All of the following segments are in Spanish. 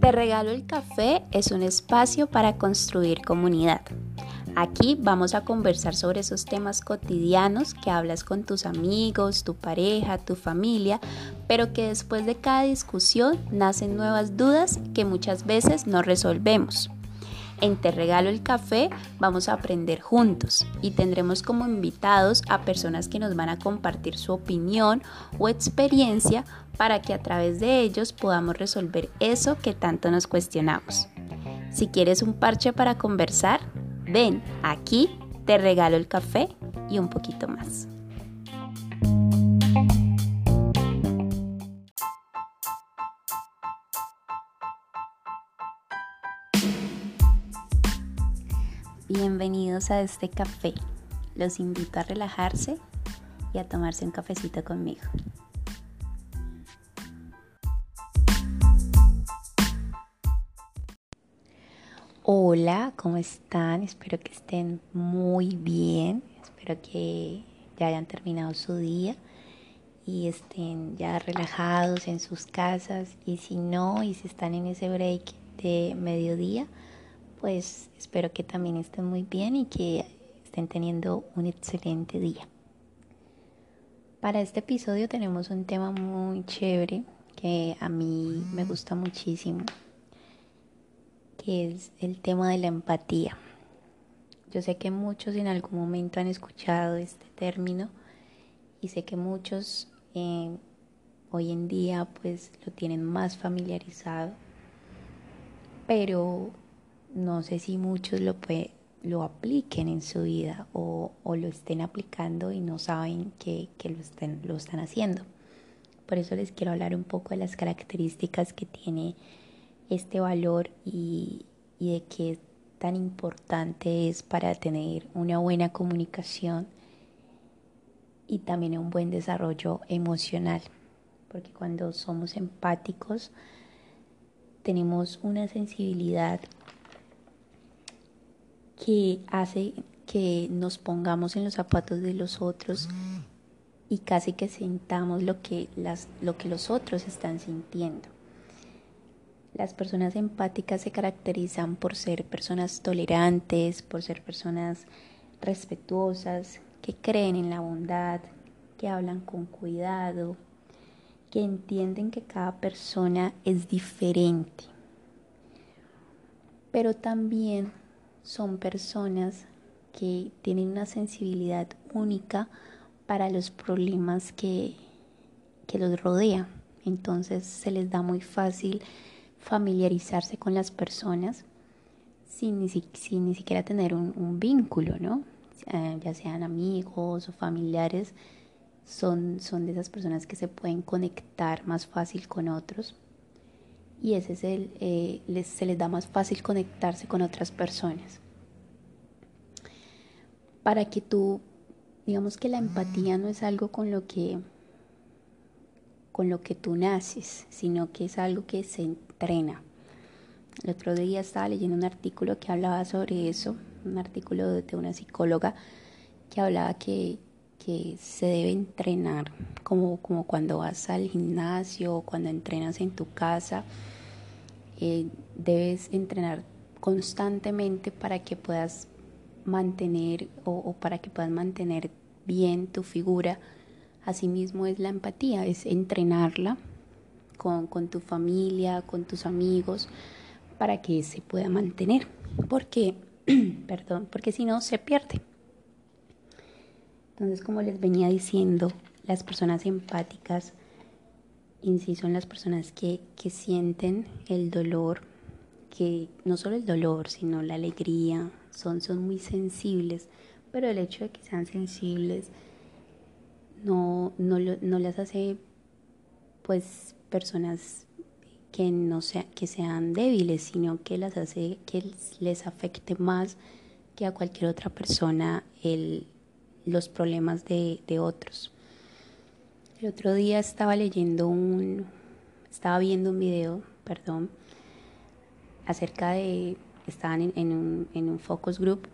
Te regalo el café es un espacio para construir comunidad. Aquí vamos a conversar sobre esos temas cotidianos que hablas con tus amigos, tu pareja, tu familia, pero que después de cada discusión nacen nuevas dudas que muchas veces no resolvemos. En Te Regalo el Café vamos a aprender juntos y tendremos como invitados a personas que nos van a compartir su opinión o experiencia para que a través de ellos podamos resolver eso que tanto nos cuestionamos. Si quieres un parche para conversar, ven, aquí te regalo el café y un poquito más. Bienvenidos a este café. Los invito a relajarse y a tomarse un cafecito conmigo. Hola, ¿cómo están? Espero que estén muy bien. Espero que ya hayan terminado su día y estén ya relajados en sus casas. Y si no, y si están en ese break de mediodía, pues espero que también estén muy bien y que estén teniendo un excelente día. Para este episodio tenemos un tema muy chévere que a mí me gusta muchísimo, que es el tema de la empatía. Yo sé que muchos en algún momento han escuchado este término y sé que muchos eh, hoy en día pues lo tienen más familiarizado, pero no sé si muchos lo, lo apliquen en su vida o, lo estén aplicando y no saben que, lo, estén, lo están haciendo. Por eso les quiero hablar un poco de las características que tiene este valor y, y de qué tan importante es para tener una buena comunicación y también un buen desarrollo emocional. Porque cuando somos empáticos, tenemos una sensibilidad que hace que nos pongamos en los zapatos de los otros y casi que sintamos lo que, las, lo que los otros están sintiendo. Las personas empáticas se caracterizan por ser personas tolerantes, por ser personas respetuosas, que creen en la bondad, que hablan con cuidado, que entienden que cada persona es diferente. Pero también son personas que tienen una sensibilidad única para los problemas que, que los rodean. Entonces se les da muy fácil familiarizarse con las personas sin ni, siquiera tener un, vínculo, ¿no? Eh, ya sean amigos o familiares, son, son de esas personas que se pueden conectar más fácil con otros y ese es el, eh, les, se les da más fácil conectarse con otras personas. Para que tú, digamos que la empatía no es algo con lo que con lo que tú naces, sino que es algo que se entrena. El otro día estaba leyendo un artículo que hablaba sobre eso, un artículo de una psicóloga que hablaba que, que se debe entrenar, como, como cuando vas al gimnasio, cuando entrenas en tu casa, eh, debes entrenar constantemente para que puedas mantener o, para que puedas mantener bien tu figura. Asimismo es la empatía, es entrenarla con, con tu familia, con tus amigos, para que se pueda mantener. Porque, perdón, porque si no se pierde. Entonces, como les venía diciendo, las personas empáticas sí son las personas que, que sienten el dolor, que no solo el dolor, sino la alegría, son, son muy sensibles, pero el hecho de que sean sensibles no, no, no las hace pues personas que no sea, que sean débiles, sino que las hace que les afecte más que a cualquier otra persona el, los problemas de, otros. El otro día estaba leyendo un, estaba viendo un video, perdón, acerca de, estaban en, un, en un, focus group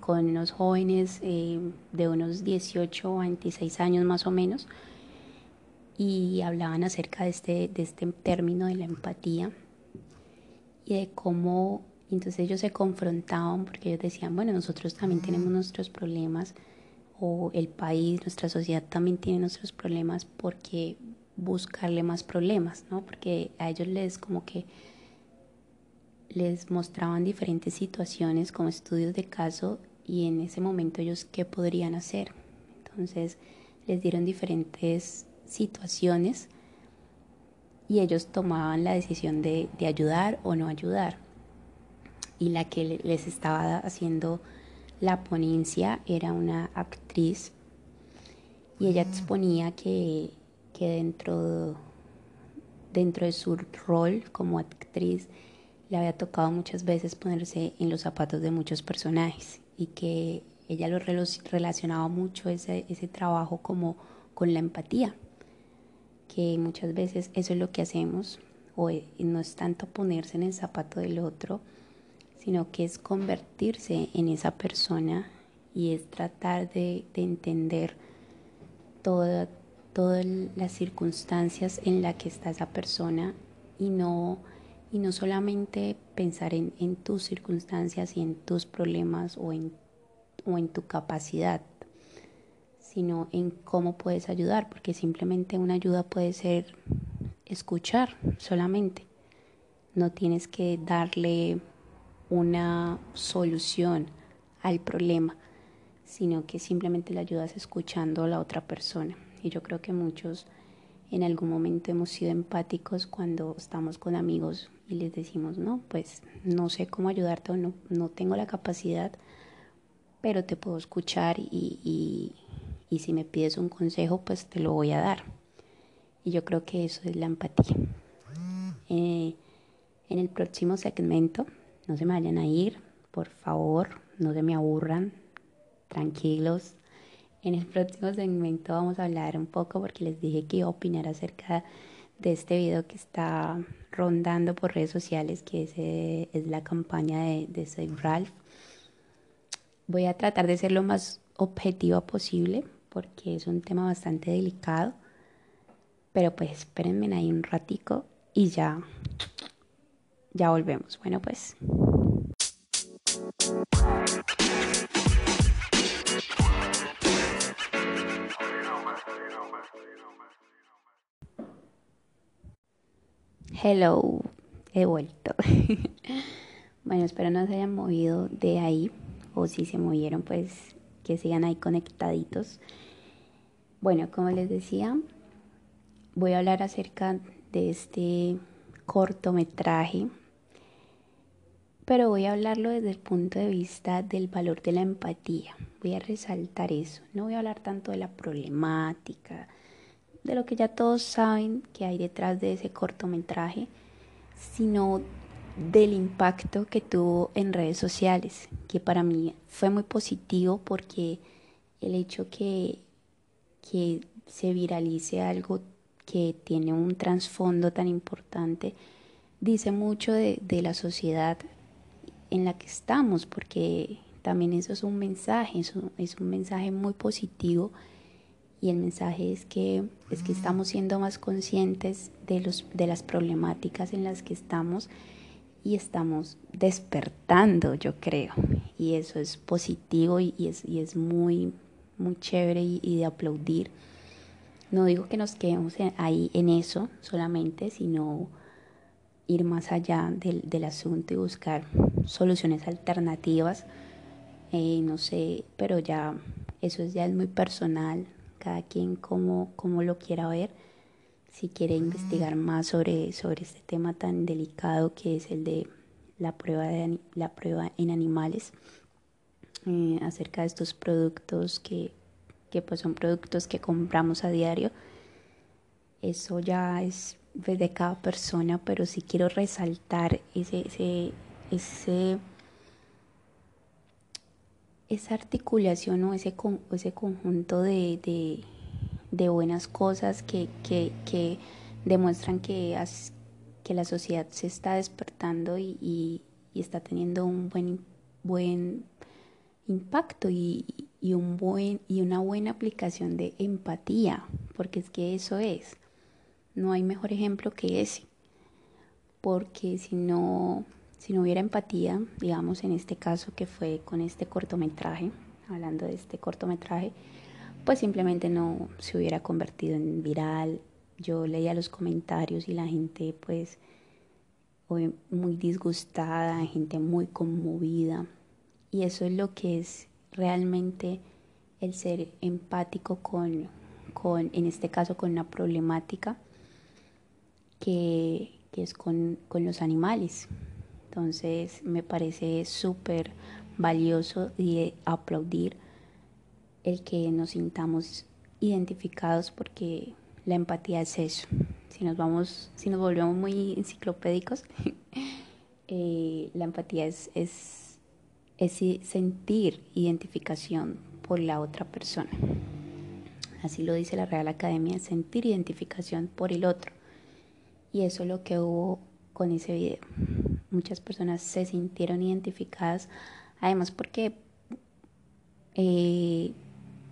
con unos jóvenes eh, de unos 18 a 26 años más o menos, y hablaban acerca de este, de este término de la empatía y de cómo entonces ellos se confrontaban porque ellos decían, bueno, nosotros también tenemos nuestros problemas o el país, nuestra sociedad también tiene nuestros problemas porque buscarle más problemas, ¿no? Porque a ellos les como que les mostraban diferentes situaciones como estudios de caso y en ese momento ellos qué podrían hacer. Entonces les dieron diferentes situaciones y ellos tomaban la decisión de, de ayudar o no ayudar. Y la que les estaba haciendo la ponencia era una actriz. Y ella exponía que, que dentro, dentro de su rol como actriz le había tocado muchas veces ponerse en los zapatos de muchos personajes y que ella lo relacionaba mucho ese, ese trabajo como con la empatía, que muchas veces eso es lo que hacemos, o e, no es tanto ponerse en el zapato del otro, sino que es convertirse en esa persona y es tratar de, de entender toda, todas las circunstancias en las que está esa persona y no y no solamente pensar en, en, tus circunstancias y en tus problemas o en, o en tu capacidad, sino en cómo puedes ayudar, porque simplemente una ayuda puede ser escuchar solamente. No tienes que darle una solución al problema, sino que simplemente le ayudas escuchando a la otra persona. Y yo creo que muchos en algún momento hemos sido empáticos cuando estamos con amigos y les decimos, no, pues no sé cómo ayudarte o no, no tengo la capacidad, pero te puedo escuchar y, y, si me pides un consejo, pues te lo voy a dar. Y yo creo que eso es la empatía. Eh, en el próximo segmento, no se me vayan a ir, por favor, no se me aburran, tranquilos. En el próximo segmento vamos a hablar un poco porque les dije que iba a opinar acerca de este video que está rondando por redes sociales, que es, eh, es la campaña de, de Soy Ralph. Voy a tratar de ser lo más objetiva posible porque es un tema bastante delicado. Pero pues espérenme ahí un ratico y ya, ya volvemos. Bueno pues. Hello, he vuelto. bueno, espero no se hayan movido de ahí o si se movieron, pues que sigan ahí conectaditos. Bueno, como les decía, voy a hablar acerca de este cortometraje, pero voy a hablarlo desde el punto de vista del valor de la empatía. Voy a resaltar eso. No voy a hablar tanto de la problemática, de lo que ya todos saben que hay detrás de ese cortometraje, sino del impacto que tuvo en redes sociales, que para mí fue muy positivo porque el hecho que, que se viralice algo que tiene un trasfondo tan importante dice mucho de, de, la sociedad en la que estamos, porque también eso es un mensaje, eso es un mensaje muy positivo y el mensaje es que, es que estamos siendo más conscientes de, los, de las problemáticas en las que estamos y estamos despertando, yo creo. Y eso es positivo y, es, y es muy, muy chévere y, de aplaudir. No digo que nos quedemos ahí en eso solamente, sino ir más allá del, del asunto y buscar soluciones alternativas. Eh, no sé, pero ya eso ya es muy personal, cada quien como, como lo quiera ver. Si quiere investigar más sobre, sobre este tema tan delicado que es el de la prueba, de, la prueba en animales, eh, acerca de estos productos que, que pues son productos que compramos a diario, eso ya es de cada persona, pero si quiero resaltar ese, ese, ese esa articulación o ese, ese conjunto de, de, buenas cosas que, que, demuestran que, que la sociedad se está despertando y, y, está teniendo un buen, buen impacto y, y, un buen, y una buena aplicación de empatía, porque es que eso es. No hay mejor ejemplo que ese, porque si no, si no hubiera empatía, digamos en este caso que fue con este cortometraje, hablando de este cortometraje, pues simplemente no se hubiera convertido en viral. Yo leía los comentarios y la gente pues muy disgustada, gente muy conmovida. Y eso es lo que es realmente el ser empático con, con en este caso, con una problemática que, es con, con los animales. Entonces me parece súper valioso y aplaudir el que nos sintamos identificados porque la empatía es eso. Si nos vamos, si nos volvemos muy enciclopédicos, eh, la empatía es, es, es sentir identificación por la otra persona. Así lo dice la Real Academia, sentir identificación por el otro. Y eso es lo que hubo con ese video. Muchas personas se sintieron identificadas, además porque eh,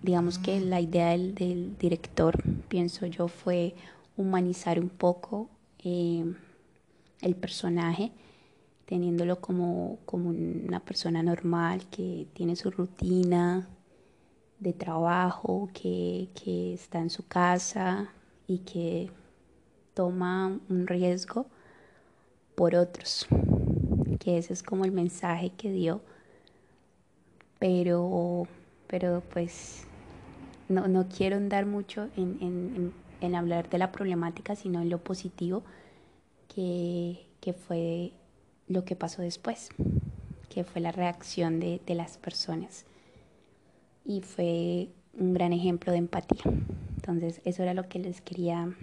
digamos que la idea del, director, pienso yo, fue humanizar un poco eh, el personaje, teniéndolo como, como una persona normal que tiene su rutina de trabajo, que, que está en su casa y que toma un riesgo por otros, que ese es como el mensaje que dio, pero, pero pues no, no quiero andar mucho en, hablar de la problemática, sino en lo positivo que, fue lo que pasó después, que fue la reacción de, las personas. Y fue un gran ejemplo de empatía. Entonces, eso era lo que les quería,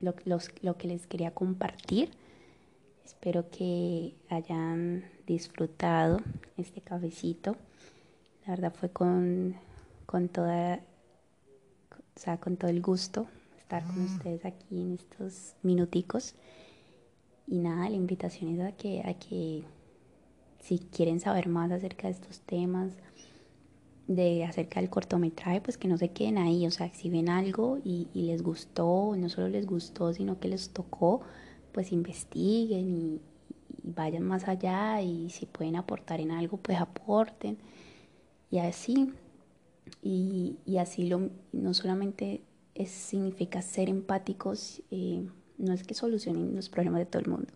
lo, lo que les quería compartir. Espero que hayan disfrutado este cafecito. La verdad fue con, con toda o sea, con todo el gusto estar con mm. ustedes aquí en estos minuticos. Y nada, la invitación es a que, a que si quieren saber más acerca de estos temas, de acerca del cortometraje, pues que no se queden ahí, o sea, si ven algo y, les gustó, no solo les gustó, sino que les tocó, pues investiguen y, vayan más allá y si pueden aportar en algo, pues aporten. Y así, y, así lo, no solamente significa ser empáticos, eh, no es que solucionen los problemas de todo el mundo,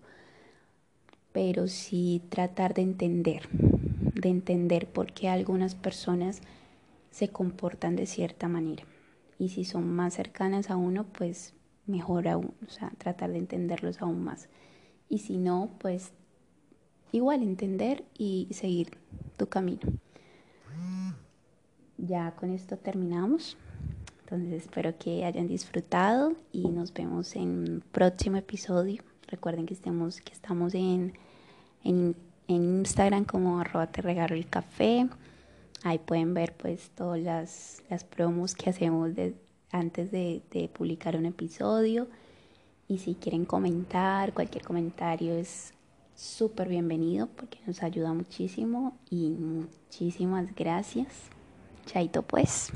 pero sí tratar de entender, de entender por qué algunas personas se comportan de cierta manera. Y si son más cercanas a uno, pues mejor aún, o sea, tratar de entenderlos aún más. Y si no, pues igual entender y seguir tu camino ya con esto terminamos. Entonces espero que hayan disfrutado y nos vemos en un próximo episodio. Recuerden que estemos, que estamos en, en, Instagram como arroba te regalo el café. Ahí pueden ver pues todas las, promos que hacemos antes de, de publicar un episodio. Y si quieren comentar, cualquier comentario es súper bienvenido porque nos ayuda muchísimo y muchísimas gracias. Chaito pues.